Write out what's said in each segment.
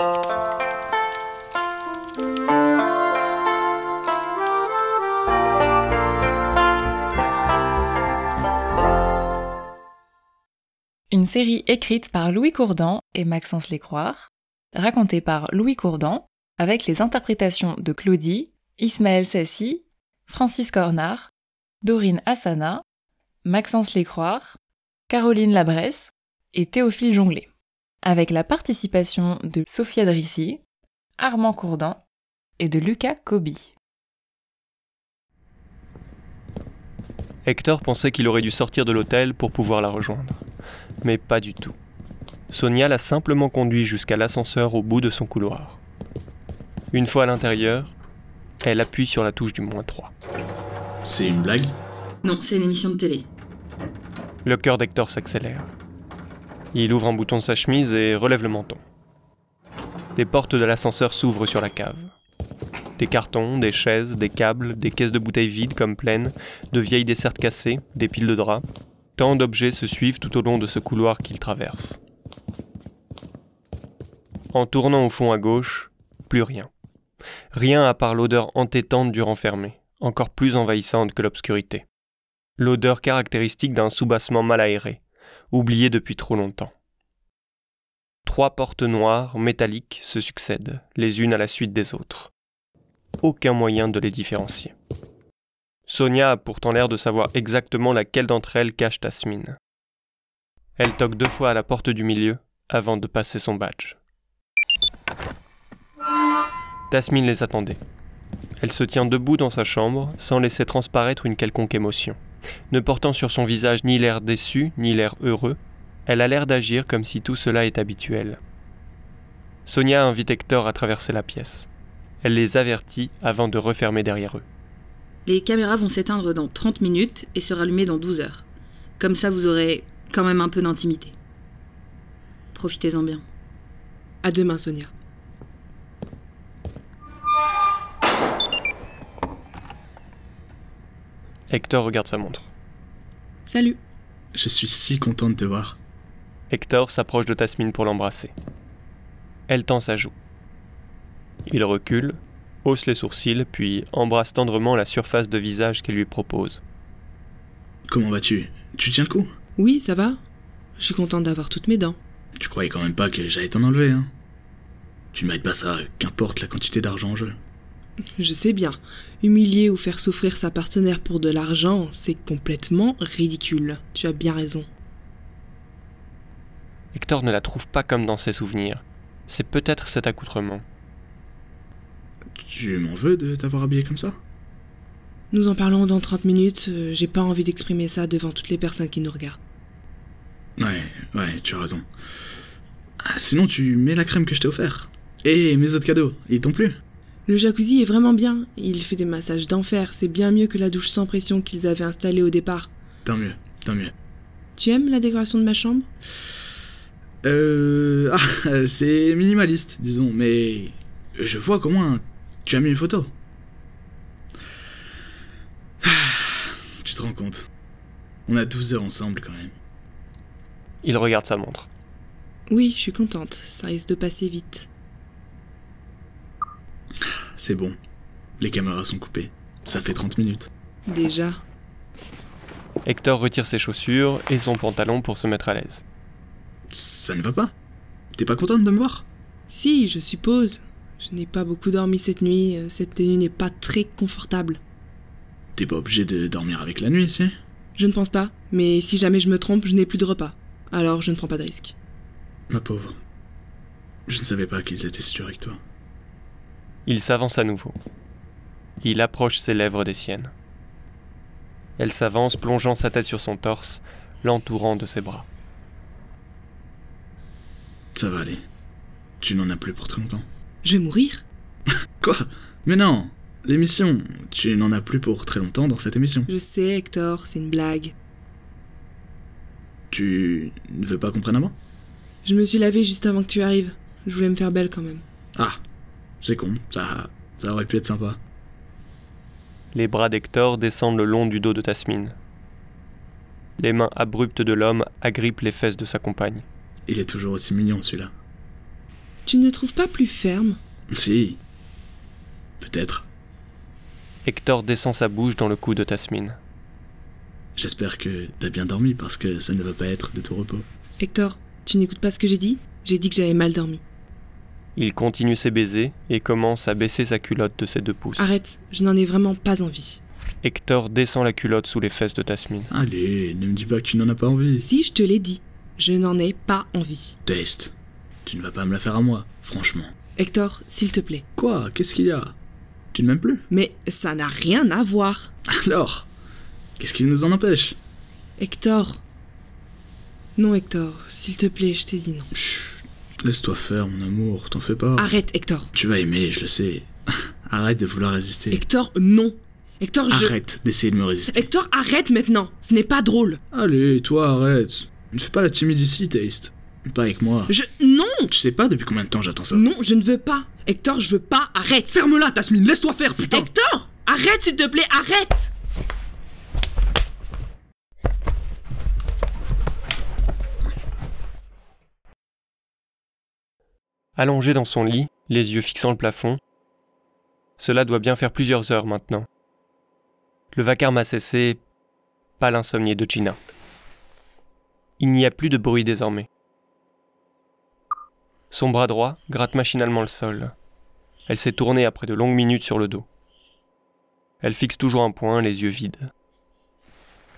Une série écrite par Louis Courdan et Maxence Lécroire, racontée par Louis Courdan, avec les interprétations de Claudie, Ismaël Sassi, Francis Cornard, Dorine Hassana, Maxence Lécroire, Caroline Labresse et Théophile Jonglet, avec la participation de Sophia Drissi, Armand Courdan et de Lucas Coby. Hector pensait qu'il aurait dû sortir de l'hôtel pour pouvoir la rejoindre. Mais pas du tout. Sonia l'a simplement conduit jusqu'à l'ascenseur au bout de son couloir. Une fois à l'intérieur, elle appuie sur la touche du moins 3. C'est une blague? Non, c'est une émission de télé. Le cœur d'Hector s'accélère. Il ouvre un bouton de sa chemise et relève le menton. Les portes de l'ascenseur s'ouvrent sur la cave. Des cartons, des chaises, des câbles, des caisses de bouteilles vides comme pleines, de vieilles dessertes cassées, des piles de draps. Tant d'objets se suivent tout au long de ce couloir qu'il traverse. En tournant au fond à gauche, plus rien. Rien à part l'odeur entêtante du renfermé, encore plus envahissante que l'obscurité. L'odeur caractéristique d'un soubassement mal aéré, oublié depuis trop longtemps. Trois portes noires, métalliques, se succèdent, les unes à la suite des autres aucun moyen de les différencier. Sonia a pourtant l'air de savoir exactement laquelle d'entre elles cache Tasmine. Elle toque deux fois à la porte du milieu avant de passer son badge. Tasmine les attendait. Elle se tient debout dans sa chambre sans laisser transparaître une quelconque émotion. Ne portant sur son visage ni l'air déçu ni l'air heureux, elle a l'air d'agir comme si tout cela est habituel. Sonia invite Hector à traverser la pièce. Elle les avertit avant de refermer derrière eux. Les caméras vont s'éteindre dans 30 minutes et se rallumer dans 12 heures. Comme ça, vous aurez quand même un peu d'intimité. Profitez-en bien. À demain, Sonia. Hector regarde sa montre. Salut. Je suis si content de te voir. Hector s'approche de Tasmine pour l'embrasser. Elle tend sa joue. Il recule, hausse les sourcils, puis embrasse tendrement la surface de visage qu'elle lui propose. Comment vas-tu? Tu tiens le coup? Oui, ça va. Je suis contente d'avoir toutes mes dents. Tu croyais quand même pas que j'allais t'en enlever, hein Tu ne mérites pas ça, qu'importe la quantité d'argent en jeu. Je sais bien. Humilier ou faire souffrir sa partenaire pour de l'argent, c'est complètement ridicule. Tu as bien raison. Hector ne la trouve pas comme dans ses souvenirs. C'est peut-être cet accoutrement. Tu m'en veux de t'avoir habillé comme ça? Nous en parlons dans 30 minutes. euh, J'ai pas envie d'exprimer ça devant toutes les personnes qui nous regardent. Ouais, ouais, tu as raison. Ah, Sinon, tu mets la crème que je t'ai offert. Et mes autres cadeaux, ils t'ont plu? Le jacuzzi est vraiment bien. Il fait des massages d'enfer. C'est bien mieux que la douche sans pression qu'ils avaient installée au départ. Tant mieux, tant mieux. Tu aimes la décoration de ma chambre? Euh. Ah, c'est minimaliste, disons, mais. Je vois comment tu as mis une photo. Ah, Tu te rends compte On a 12 heures ensemble quand même. Il regarde sa montre. Oui, je suis contente. Ça risque de passer vite. C'est bon. Les caméras sont coupées. Ça fait 30 minutes. Déjà. Hector retire ses chaussures et son pantalon pour se mettre à l'aise. Ça ne va pas T'es pas contente de me voir? Si, je suppose. Je n'ai pas beaucoup dormi cette nuit. euh, Cette tenue n'est pas très confortable. T'es pas obligé de dormir avec la nuit, si? Je ne pense pas. Mais si jamais je me trompe, je n'ai plus de repas. Alors je ne prends pas de risque. Ma pauvre. Je ne savais pas qu'ils étaient si durs avec toi. Il s'avance à nouveau. Il approche ses lèvres des siennes. Elle s'avance, plongeant sa tête sur son torse, l'entourant de ses bras. Ça va aller. Tu n'en as plus pour très longtemps. Je vais mourir Quoi? Mais non L'émission Tu n'en as plus pour très longtemps dans cette émission. Je sais, Hector, c'est une blague. Tu ne veux pas qu'on prenne un bain Je me suis lavée juste avant que tu arrives. Je voulais me faire belle quand même. Ah, c'est con. Ça, ça aurait pu être sympa. Les bras d'Hector descendent le long du dos de Tasmine. Les mains abruptes de l'homme agrippent les fesses de sa compagne. Il est toujours aussi mignon celui-là. Tu ne trouves pas plus ferme? Si. Peut-être. Hector descend sa bouche dans le cou de Tasmin. J'espère que t'as bien dormi parce que ça ne va pas être de tout repos. Hector, tu n'écoutes pas ce que j'ai dit? J'ai dit que j'avais mal dormi. Il continue ses baisers et commence à baisser sa culotte de ses deux pouces. Arrête, je n'en ai vraiment pas envie. Hector descend la culotte sous les fesses de Tasmin. Allez, ne me dis pas que tu n'en as pas envie. Si, je te l'ai dit. Je n'en ai pas envie. Taste. Tu ne vas pas me la faire à moi, franchement. Hector, s'il te plaît. Quoi? Qu'est-ce qu'il y a? Tu ne m'aimes plus? Mais ça n'a rien à voir. Alors Qu'est-ce qui nous en empêche? Hector. Non, Hector, s'il te plaît, je t'ai dit non. Chut. Laisse-toi faire, mon amour, t'en fais pas. Arrête, Hector. Tu vas aimer, je le sais. Arrête de vouloir résister. Hector, non. Hector, je. Arrête d'essayer de me résister. Hector, arrête maintenant. Ce n'est pas drôle. Allez, toi, arrête. Ne fais pas la timide ici, Taste. Pas avec moi. Je. Non Tu sais pas depuis combien de temps j'attends ça Non, je ne veux pas. Hector, je veux pas. Arrête. Ferme-la, Tasmine, laisse-toi faire, putain Hector Arrête, s'il te plaît, arrête Allongé dans son lit, les yeux fixant le plafond, cela doit bien faire plusieurs heures maintenant. Le vacarme a cessé, pas l'insomnie de Gina. Il n'y a plus de bruit désormais. Son bras droit gratte machinalement le sol. Elle s'est tournée après de longues minutes sur le dos. Elle fixe toujours un point, les yeux vides.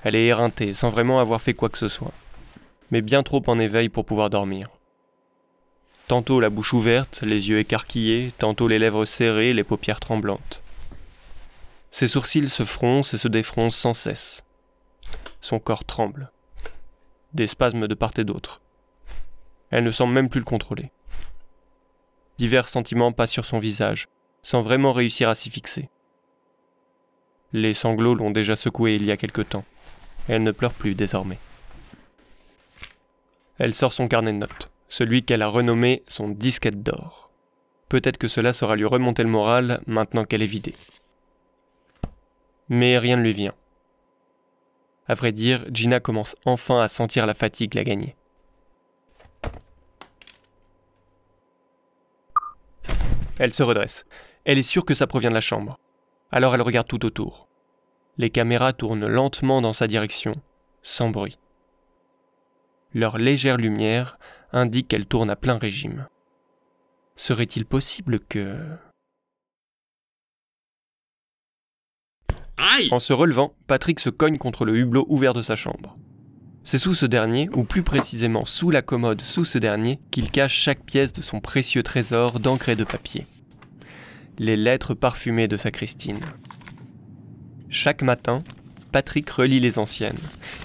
Elle est éreintée, sans vraiment avoir fait quoi que ce soit, mais bien trop en éveil pour pouvoir dormir. Tantôt la bouche ouverte, les yeux écarquillés, tantôt les lèvres serrées, les paupières tremblantes. Ses sourcils se froncent et se défroncent sans cesse. Son corps tremble. Des spasmes de part et d'autre. Elle ne semble même plus le contrôler. Divers sentiments passent sur son visage, sans vraiment réussir à s'y fixer. Les sanglots l'ont déjà secouée il y a quelque temps. Elle ne pleure plus désormais. Elle sort son carnet de notes, celui qu'elle a renommé son disquette d'or. Peut-être que cela saura lui remonter le moral maintenant qu'elle est vidée. Mais rien ne lui vient. À vrai dire, Gina commence enfin à sentir la fatigue la gagner. Elle se redresse. Elle est sûre que ça provient de la chambre. Alors elle regarde tout autour. Les caméras tournent lentement dans sa direction, sans bruit. Leur légère lumière indique qu'elle tourne à plein régime. Serait-il possible que... Aïe En se relevant, Patrick se cogne contre le hublot ouvert de sa chambre. C'est sous ce dernier, ou plus précisément sous la commode sous ce dernier, qu'il cache chaque pièce de son précieux trésor d'encre et de papier. Les lettres parfumées de sa Christine. Chaque matin, Patrick relit les anciennes.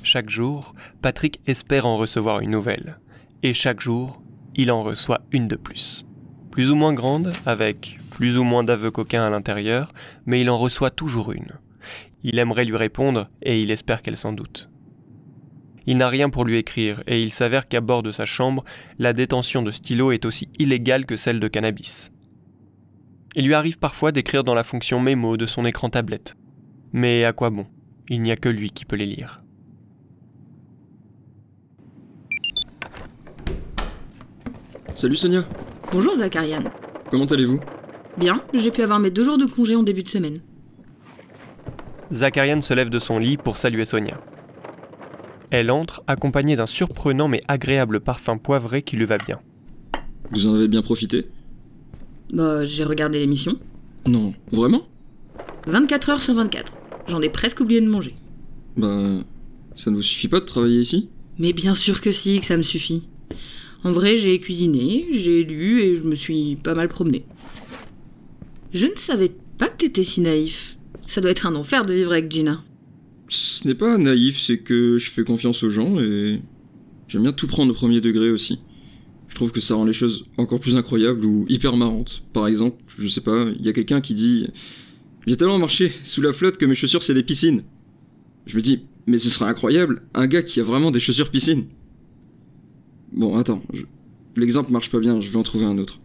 Chaque jour, Patrick espère en recevoir une nouvelle. Et chaque jour, il en reçoit une de plus. Plus ou moins grande, avec plus ou moins d'aveux coquins à l'intérieur, mais il en reçoit toujours une. Il aimerait lui répondre, et il espère qu'elle s'en doute. Il n'a rien pour lui écrire, et il s'avère qu'à bord de sa chambre, la détention de stylo est aussi illégale que celle de cannabis. Il lui arrive parfois d'écrire dans la fonction mémo de son écran tablette. Mais à quoi bon? Il n'y a que lui qui peut les lire. Salut Sonia, Bonjour Zacharian. comment allez-vous? Bien, j'ai pu avoir mes deux jours de congé en début de semaine. Zacharian se lève de son lit pour saluer Sonia. Elle entre accompagnée d'un surprenant mais agréable parfum poivré qui lui va bien. Vous en avez bien profité? Bah, j'ai regardé l'émission. Non, vraiment? 24 heures sur 24. J'en ai presque oublié de manger. Bah, ça ne vous suffit pas de travailler ici? Mais bien sûr que si, que ça me suffit. En vrai, j'ai cuisiné, j'ai lu et je me suis pas mal promené. Je ne savais pas que t'étais si naïf. Ça doit être un enfer de vivre avec Gina. Ce n'est pas naïf, c'est que je fais confiance aux gens et j'aime bien tout prendre au premier degré aussi. Je trouve que ça rend les choses encore plus incroyables ou hyper marrantes. Par exemple, je sais pas, il y a quelqu'un qui dit J'ai tellement marché sous la flotte que mes chaussures c'est des piscines. Je me dis Mais ce serait incroyable, un gars qui a vraiment des chaussures piscines. Bon, attends, l'exemple marche pas bien, je vais en trouver un autre.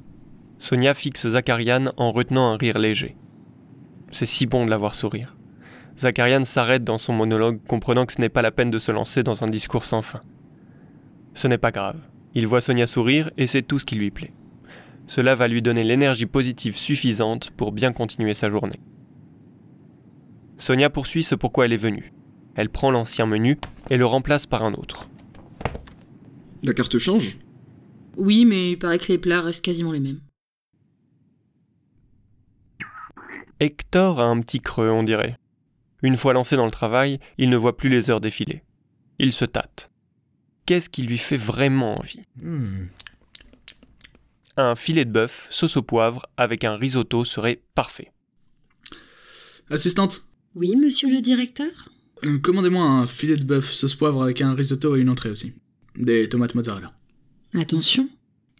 Sonia fixe Zacharian en retenant un rire léger. C'est si bon de la voir sourire. Zacharian s'arrête dans son monologue, comprenant que ce n'est pas la peine de se lancer dans un discours sans fin. Ce n'est pas grave. Il voit Sonia sourire et c'est tout ce qui lui plaît. Cela va lui donner l'énergie positive suffisante pour bien continuer sa journée. Sonia poursuit ce pourquoi elle est venue. Elle prend l'ancien menu et le remplace par un autre. La carte change? Oui, mais il paraît que les plats restent quasiment les mêmes. Hector a un petit creux, on dirait. Une fois lancé dans le travail, il ne voit plus les heures défiler. Il se tâte. Qu'est-ce qui lui fait vraiment envie? Hmm. Un filet de bœuf, sauce au poivre, avec un risotto serait parfait. Assistante, Oui, monsieur le directeur? Euh, commandez-moi un filet de bœuf sauce poivre avec un risotto et une entrée aussi. Des tomates mozzarella. Attention,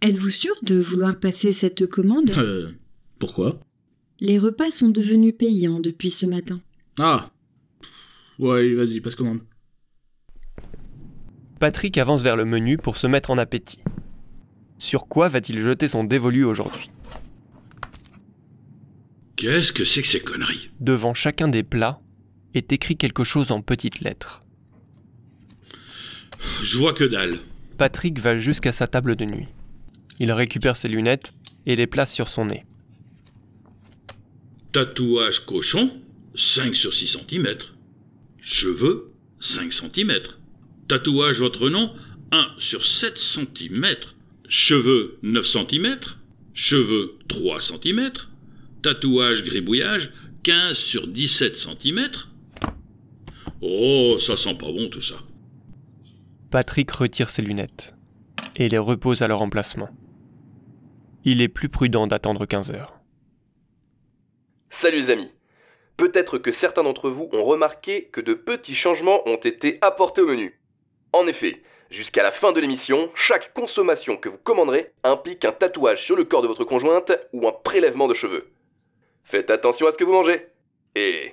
êtes-vous sûr de vouloir passer cette commande? Euh. Pourquoi? Les repas sont devenus payants depuis ce matin. Ah Ouais, vas-y, passe commande. Patrick avance vers le menu pour se mettre en appétit. Sur quoi va-t-il jeter son dévolu aujourd'hui? Qu'est-ce que c'est que ces conneries? Devant chacun des plats est écrit quelque chose en petites lettres. Je vois que dalle. Patrick va jusqu'à sa table de nuit. Il récupère ses lunettes et les place sur son nez. Tatouage cochon, 5 sur 6 cm. Cheveux, 5 cm. Tatouage votre nom, 1 sur 7 cm. Cheveux, 9 cm. Cheveux, 3 cm. Tatouage gribouillage, 15 sur 17 cm. Oh, ça sent pas bon tout ça. Patrick retire ses lunettes et les repose à leur emplacement. Il est plus prudent d'attendre 15 heures. Salut les amis. Peut-être que certains d'entre vous ont remarqué que de petits changements ont été apportés au menu. En effet, jusqu'à la fin de l'émission, chaque consommation que vous commanderez implique un tatouage sur le corps de votre conjointe ou un prélèvement de cheveux. Faites attention à ce que vous mangez. Et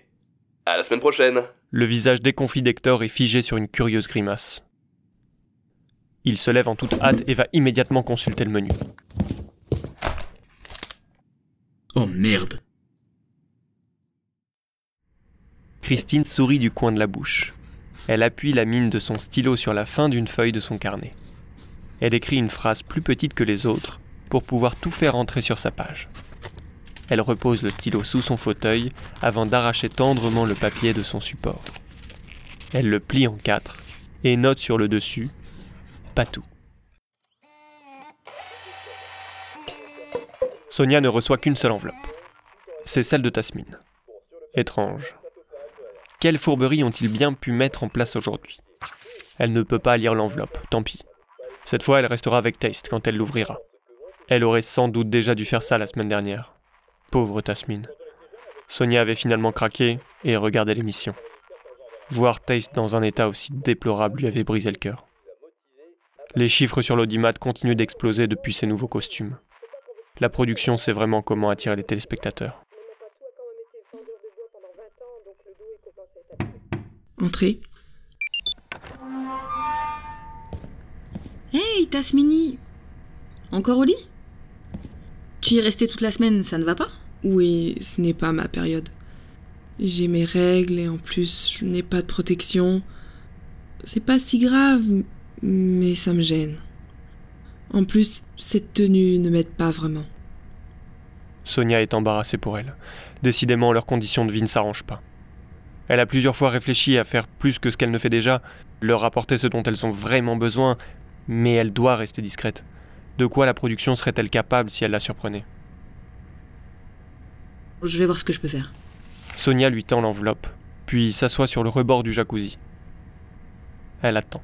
à la semaine prochaine. Le visage déconfit d'Hector est figé sur une curieuse grimace. Il se lève en toute hâte et va immédiatement consulter le menu. Oh merde. Christine sourit du coin de la bouche. Elle appuie la mine de son stylo sur la fin d'une feuille de son carnet. Elle écrit une phrase plus petite que les autres pour pouvoir tout faire entrer sur sa page. Elle repose le stylo sous son fauteuil avant d'arracher tendrement le papier de son support. Elle le plie en quatre et note sur le dessus Sonia ne reçoit qu'une seule enveloppe. C'est celle de Tasmine. Étrange. Quelle fourberie ont-ils bien pu mettre en place aujourd'hui? Elle ne peut pas lire l'enveloppe, tant pis. Cette fois, elle restera avec Taste quand elle l'ouvrira. Elle aurait sans doute déjà dû faire ça la semaine dernière. Pauvre Tasmine. Sonia avait finalement craqué et regardait l'émission. Voir Taste dans un état aussi déplorable lui avait brisé le cœur. Les chiffres sur l'audimat continuent d'exploser depuis ses nouveaux costumes. La production sait vraiment comment attirer les téléspectateurs. Entrez. Hey, Tasmini Encore au lit? Tu y es resté toute la semaine, ça ne va pas? Oui, ce n'est pas ma période. J'ai mes règles et en plus, je n'ai pas de protection. C'est pas si grave, mais ça me gêne. En plus, cette tenue ne m'aide pas vraiment. Sonia est embarrassée pour elle. Décidément, leurs conditions de vie ne s'arrangent pas. Elle a plusieurs fois réfléchi à faire plus que ce qu'elle ne fait déjà, leur apporter ce dont elles ont vraiment besoin, mais elle doit rester discrète. De quoi la production serait-elle capable si elle la surprenait? Je vais voir ce que je peux faire. Sonia lui tend l'enveloppe, puis s'assoit sur le rebord du jacuzzi. Elle attend.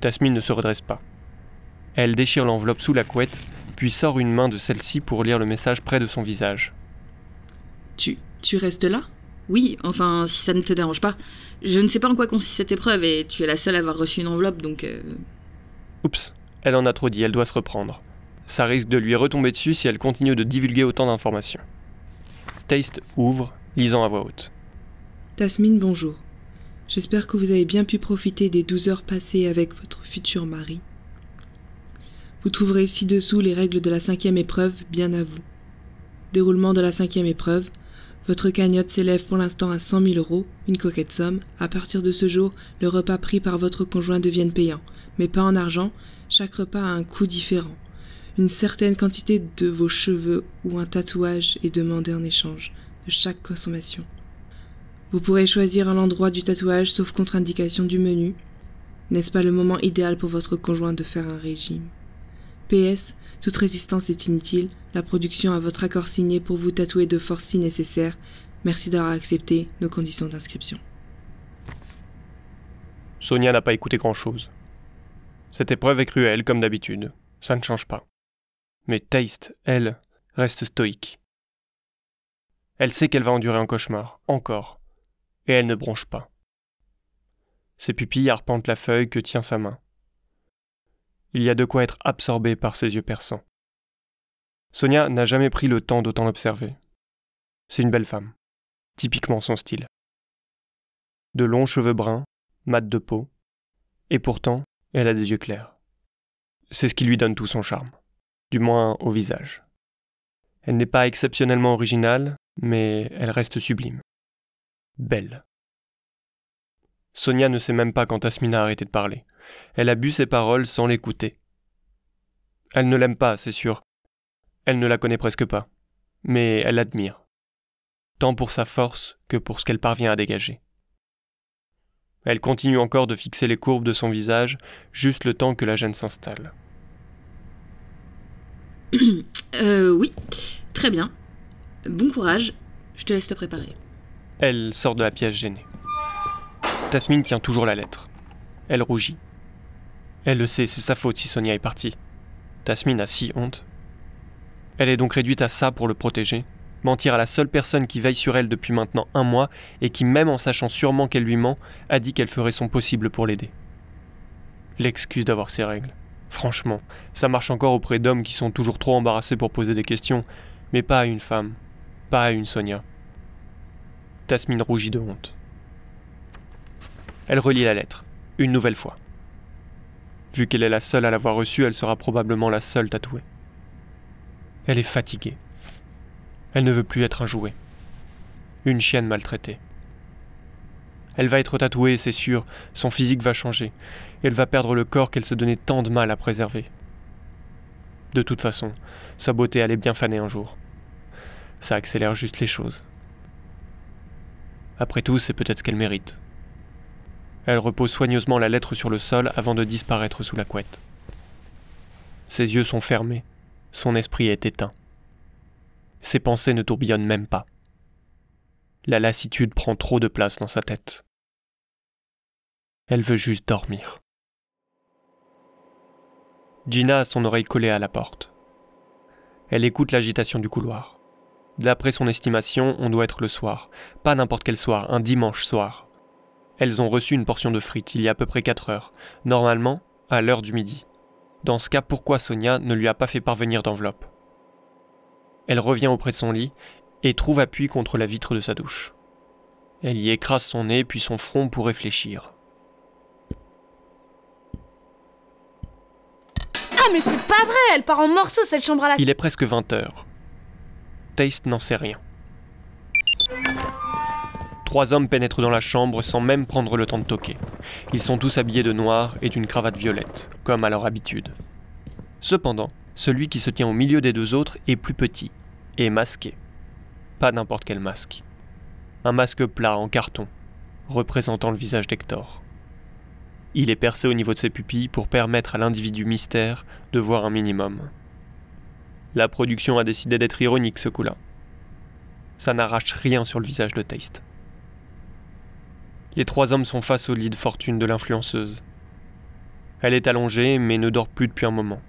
Tasmine ne se redresse pas. Elle déchire l'enveloppe sous la couette, puis sort une main de celle-ci pour lire le message près de son visage. Tu, tu restes là? Oui, enfin, si ça ne te dérange pas. Je ne sais pas en quoi consiste cette épreuve et tu es la seule à avoir reçu une enveloppe, donc... euh, Oups, elle en a trop dit, elle doit se reprendre. Ça risque de lui retomber dessus si elle continue de divulguer autant d'informations. Taste ouvre, lisant à voix haute. Tasmine, bonjour. J'espère que vous avez bien pu profiter des 12 heures passées avec votre futur mari. Vous trouverez ci-dessous les règles de la cinquième épreuve, bien à vous. Déroulement de la cinquième épreuve. Votre cagnotte s'élève pour l'instant à 100 000 euros, une coquette somme. À partir de ce jour, le repas pris par votre conjoint devienne payant, mais pas en argent. Chaque repas a un coût différent. une certaine quantité de vos cheveux ou un tatouage est demandé en échange de chaque consommation. Vous pourrez choisir un endroit du tatouage sauf contre-indication du menu. N'est-ce pas le moment idéal pour votre conjoint de faire un régime? PS, toute résistance est inutile, la production a votre accord signé pour vous tatouer de force si nécessaire. Merci d'avoir accepté nos conditions d'inscription. Sonia n'a pas écouté grand-chose. Cette épreuve est cruelle, comme d'habitude. Ça ne change pas. Mais Taste, elle, reste stoïque. Elle sait qu'elle va endurer un cauchemar, encore, et elle ne bronche pas. Ses pupilles arpentent la feuille que tient sa main. Il y a de quoi être absorbé par ses yeux perçants. Sonia n'a jamais pris le temps d'autant l'observer. C'est une belle femme, typiquement son style. De longs cheveux bruns, mat de peau, et pourtant, elle a des yeux clairs. C'est ce qui lui donne tout son charme, du moins au visage. Elle n'est pas exceptionnellement originale, mais elle reste sublime. Belle. Sonia ne sait même pas quand Asmina a arrêté de parler. Elle a bu ses paroles sans l'écouter. Elle ne l'aime pas, c'est sûr. Elle ne la connaît presque pas. Mais elle l'admire. Tant pour sa force que pour ce qu'elle parvient à dégager. Elle continue encore de fixer les courbes de son visage, juste le temps que la gêne s'installe. euh, oui. Très bien. Bon courage. Je te laisse te préparer. Elle sort de la pièce gênée. Tasmine tient toujours la lettre. Elle rougit. Elle le sait, c'est sa faute si Sonia est partie. Tasmine a si honte. Elle est donc réduite à ça pour le protéger, mentir à la seule personne qui veille sur elle depuis maintenant un mois et qui, même en sachant sûrement qu'elle lui ment, a dit qu'elle ferait son possible pour l'aider. L'excuse d'avoir ses règles. Franchement, ça marche encore auprès d'hommes qui sont toujours trop embarrassés pour poser des questions, mais pas à une femme, pas à une Sonia. Tasmine rougit de honte. Elle relit la lettre, une nouvelle fois. Vu qu'elle est la seule à l'avoir reçue, elle sera probablement la seule tatouée. Elle est fatiguée. Elle ne veut plus être un jouet. Une chienne maltraitée. Elle va être tatouée, c'est sûr, son physique va changer, elle va perdre le corps qu'elle se donnait tant de mal à préserver. De toute façon, sa beauté allait bien faner un jour. Ça accélère juste les choses. Après tout, c'est peut-être ce qu'elle mérite. Elle repose soigneusement la lettre sur le sol avant de disparaître sous la couette. Ses yeux sont fermés, son esprit est éteint. Ses pensées ne tourbillonnent même pas. La lassitude prend trop de place dans sa tête. Elle veut juste dormir. Gina a son oreille collée à la porte. Elle écoute l'agitation du couloir. D'après son estimation, on doit être le soir. Pas n'importe quel soir, un dimanche soir. Elles ont reçu une portion de frites il y a à peu près 4 heures, normalement à l'heure du midi. Dans ce cas, pourquoi Sonia ne lui a pas fait parvenir d'enveloppe? Elle revient auprès de son lit et trouve appui contre la vitre de sa douche. Elle y écrase son nez puis son front pour réfléchir. Ah mais c'est pas vrai, elle part en morceaux cette chambre à la... Il est presque 20 heures. Taste n'en sait rien. Trois hommes pénètrent dans la chambre sans même prendre le temps de toquer. Ils sont tous habillés de noir et d'une cravate violette, comme à leur habitude. Cependant, celui qui se tient au milieu des deux autres est plus petit, et masqué. Pas n'importe quel masque. Un masque plat en carton, représentant le visage d'Hector. Il est percé au niveau de ses pupilles pour permettre à l'individu mystère de voir un minimum. La production a décidé d'être ironique ce coup-là. Ça n'arrache rien sur le visage de Taste. Les trois hommes sont face au lit de fortune de l'influenceuse. Elle est allongée mais ne dort plus depuis un moment.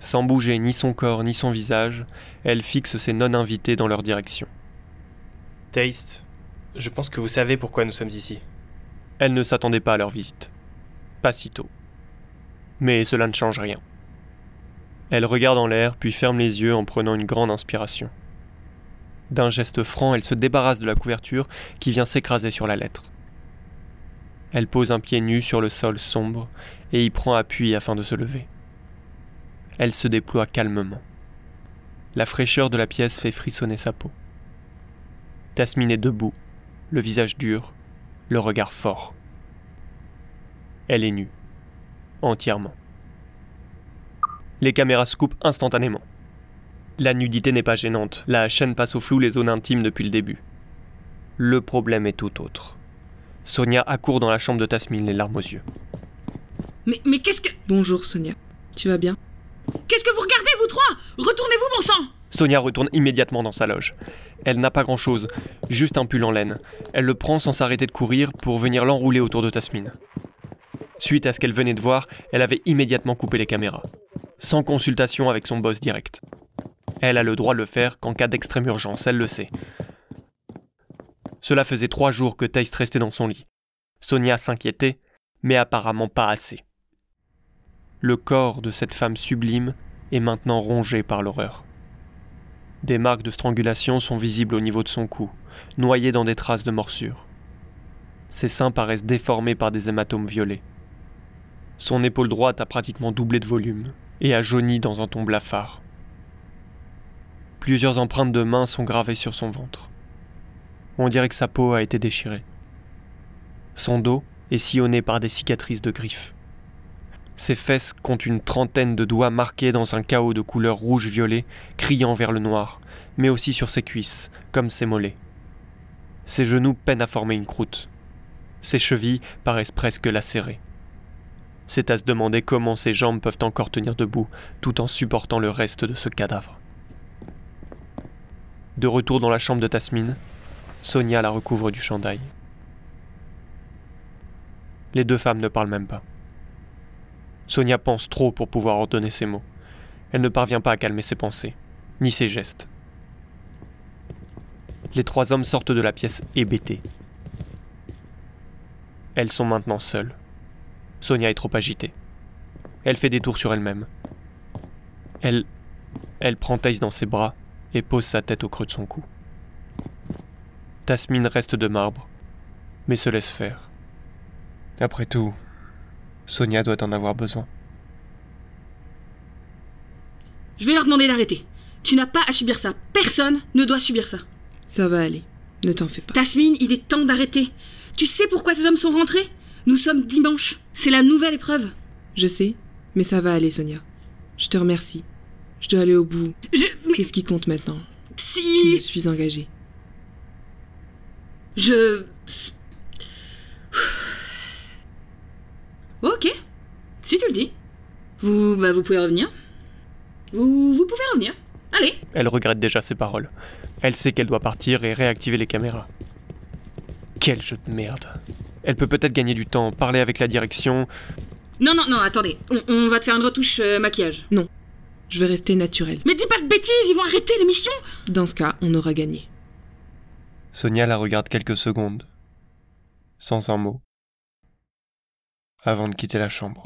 Sans bouger ni son corps ni son visage, elle fixe ses non-invités dans leur direction. Taste, je pense que vous savez pourquoi nous sommes ici. Elle ne s'attendait pas à leur visite. Pas si tôt. Mais cela ne change rien. Elle regarde en l'air puis ferme les yeux en prenant une grande inspiration. D'un geste franc, elle se débarrasse de la couverture qui vient s'écraser sur la lettre. Elle pose un pied nu sur le sol sombre et y prend appui afin de se lever elle se déploie calmement. La fraîcheur de la pièce fait frissonner sa peau. Tasmine est debout, le visage dur, le regard fort. Elle est nue, entièrement. Les caméras se coupent instantanément. La nudité n'est pas gênante, la chaîne passe au flou les zones intimes depuis le début. Le problème est tout autre. Sonia accourt dans la chambre de Tasmine, les larmes aux yeux. Mais, mais qu'est-ce que. Bonjour Sonia. Tu vas bien? Qu'est-ce que vous regardez, vous trois? Retournez-vous, mon sang Sonia retourne immédiatement dans sa loge. Elle n'a pas grand-chose, juste un pull en laine. Elle le prend sans s'arrêter de courir pour venir l'enrouler autour de Tasmine. Suite à ce qu'elle venait de voir, elle avait immédiatement coupé les caméras, sans consultation avec son boss direct. Elle a le droit de le faire qu'en cas d'extrême urgence, elle le sait. Cela faisait trois jours que Taste restait dans son lit. Sonia s'inquiétait, mais apparemment pas assez. Le corps de cette femme sublime est maintenant rongé par l'horreur. Des marques de strangulation sont visibles au niveau de son cou, noyées dans des traces de morsure. Ses seins paraissent déformés par des hématomes violets. Son épaule droite a pratiquement doublé de volume et a jauni dans un ton blafard. Plusieurs empreintes de mains sont gravées sur son ventre. On dirait que sa peau a été déchirée. Son dos est sillonné par des cicatrices de griffes. Ses fesses comptent une trentaine de doigts marqués dans un chaos de couleur rouge-violet, criant vers le noir, mais aussi sur ses cuisses, comme ses mollets. Ses genoux peinent à former une croûte. Ses chevilles paraissent presque lacérées. C'est à se demander comment ses jambes peuvent encore tenir debout, tout en supportant le reste de ce cadavre. De retour dans la chambre de Tasmine, Sonia la recouvre du chandail. Les deux femmes ne parlent même pas. Sonia pense trop pour pouvoir ordonner ses mots. Elle ne parvient pas à calmer ses pensées, ni ses gestes. Les trois hommes sortent de la pièce hébétés. Elles sont maintenant seules. Sonia est trop agitée. Elle fait des tours sur elle-même. Elle. Elle prend Thaïs dans ses bras et pose sa tête au creux de son cou. Tasmine reste de marbre, mais se laisse faire. Après tout, Sonia doit en avoir besoin. Je vais leur demander d'arrêter. Tu n'as pas à subir ça. Personne ne doit subir ça. Ça va aller. Ne t'en fais pas. Tasmine, il est temps d'arrêter. Tu sais pourquoi ces hommes sont rentrés? Nous sommes dimanche. C'est la nouvelle épreuve. Je sais, mais ça va aller, Sonia. Je te remercie. Je dois aller au bout. Je. C'est ce qui compte maintenant. Si. Je suis engagée. Je. Ok. Si tu le dis. Vous, bah, vous pouvez revenir. Vous, vous pouvez revenir. Allez. Elle regrette déjà ses paroles. Elle sait qu'elle doit partir et réactiver les caméras. Quel jeu de merde. Elle peut peut-être gagner du temps, parler avec la direction. Non, non, non, attendez. On, on va te faire une retouche euh, maquillage. Non. Je vais rester naturelle. Mais dis pas de bêtises, ils vont arrêter l'émission Dans ce cas, on aura gagné. Sonia la regarde quelques secondes, sans un mot, avant de quitter la chambre.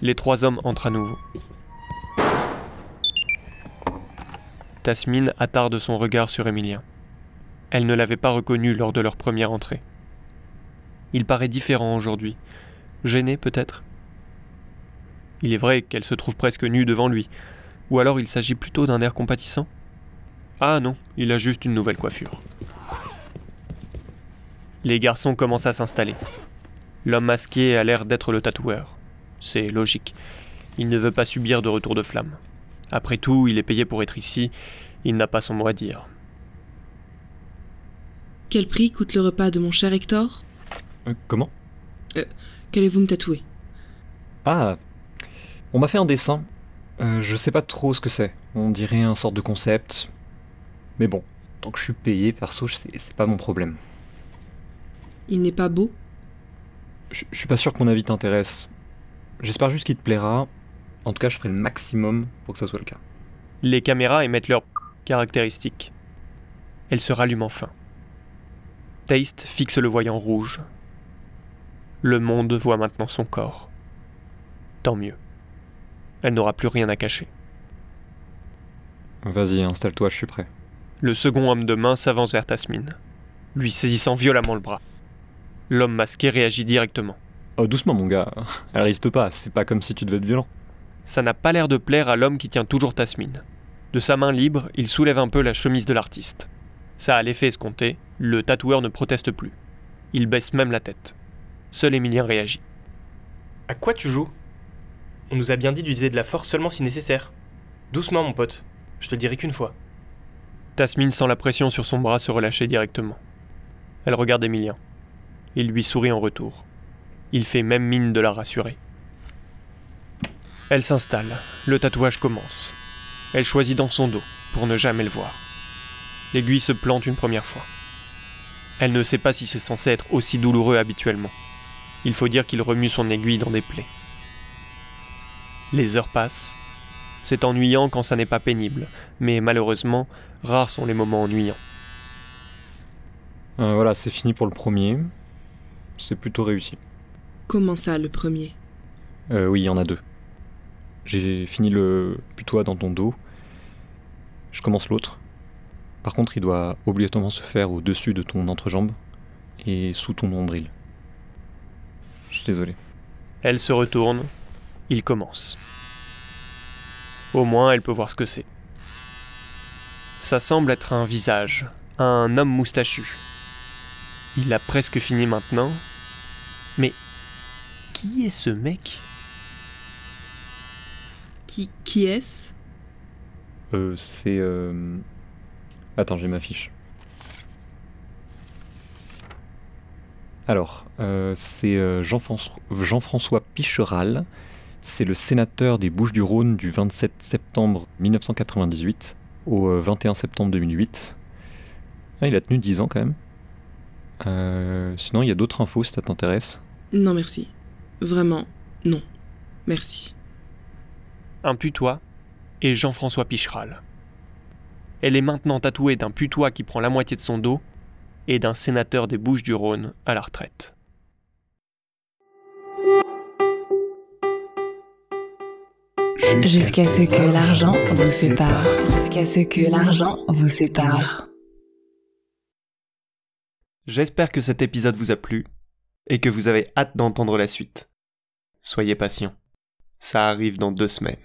Les trois hommes entrent à nouveau. Tasmine attarde son regard sur Emilien. Elle ne l'avait pas reconnu lors de leur première entrée. Il paraît différent aujourd'hui. Gêné peut-être? Il est vrai qu'elle se trouve presque nue devant lui. Ou alors il s'agit plutôt d'un air compatissant? Ah non, il a juste une nouvelle coiffure. Les garçons commencent à s'installer. L'homme masqué a l'air d'être le tatoueur. C'est logique. Il ne veut pas subir de retour de flamme. Après tout, il est payé pour être ici, il n'a pas son mot à dire. Quel prix coûte le repas de mon cher Hector? Euh, comment? Euh, Qu'allez-vous me tatouer? Ah, on m'a fait un dessin. Euh, je sais pas trop ce que c'est. On dirait un sorte de concept. Mais bon, tant que je suis payé, perso, c'est c'est pas mon problème. Il n'est pas beau? Je je suis pas sûr que mon avis t'intéresse. J'espère juste qu'il te plaira. En tout cas, je ferai le maximum pour que ça soit le cas. Les caméras émettent leurs caractéristiques. Elles se rallument enfin. Taste fixe le voyant rouge. Le monde voit maintenant son corps. Tant mieux. Elle n'aura plus rien à cacher. Vas-y, installe-toi, je suis prêt. Le second homme de main s'avance vers Tasmine, lui saisissant violemment le bras. L'homme masqué réagit directement. Oh, doucement, mon gars. Elle risque pas, c'est pas comme si tu devais être violent. Ça n'a pas l'air de plaire à l'homme qui tient toujours Tasmine. De sa main libre, il soulève un peu la chemise de l'artiste. Ça a l'effet escompté, le tatoueur ne proteste plus. Il baisse même la tête. Seul Emilien réagit. À quoi tu joues? On nous a bien dit d'utiliser de la force seulement si nécessaire. Doucement, mon pote. Je te le dirai qu'une fois. Tasmine sent la pression sur son bras se relâcher directement. Elle regarde Emilien. Il lui sourit en retour. Il fait même mine de la rassurer. Elle s'installe. Le tatouage commence. Elle choisit dans son dos, pour ne jamais le voir. L'aiguille se plante une première fois. Elle ne sait pas si c'est censé être aussi douloureux habituellement. Il faut dire qu'il remue son aiguille dans des plaies. Les heures passent. C'est ennuyant quand ça n'est pas pénible, mais malheureusement, rares sont les moments ennuyants. Euh, voilà, c'est fini pour le premier. C'est plutôt réussi. Comment ça, le premier? Euh, oui, il y en a deux. J'ai fini le putois dans ton dos. Je commence l'autre. Par contre, il doit obligatoirement se faire au-dessus de ton entrejambe et sous ton nombril. Je suis désolé. Elle se retourne. Il commence. Au moins, elle peut voir ce que c'est. Ça semble être un visage, un homme moustachu. Il a presque fini maintenant. Mais qui est ce mec? Qui, qui est-ce? Euh, c'est. euh, Attends, j'ai ma fiche. Alors, euh, c'est euh, Jean-François Picheral. C'est le sénateur des Bouches-du-Rhône du 27 septembre 1998 au euh, 21 septembre 2008. Ah, il a tenu 10 ans quand même. Euh, sinon, il y a d'autres infos si ça t'intéresse. Non, merci. Vraiment, non. Merci. Un putois et Jean-François Picheral. Elle est maintenant tatouée d'un putois qui prend la moitié de son dos et d'un sénateur des Bouches du Rhône à la retraite. Jusqu'à ce que l'argent vous sépare. Jusqu'à ce que l'argent vous sépare. J'espère que cet épisode vous a plu et que vous avez hâte d'entendre la suite. Soyez patient. Ça arrive dans deux semaines.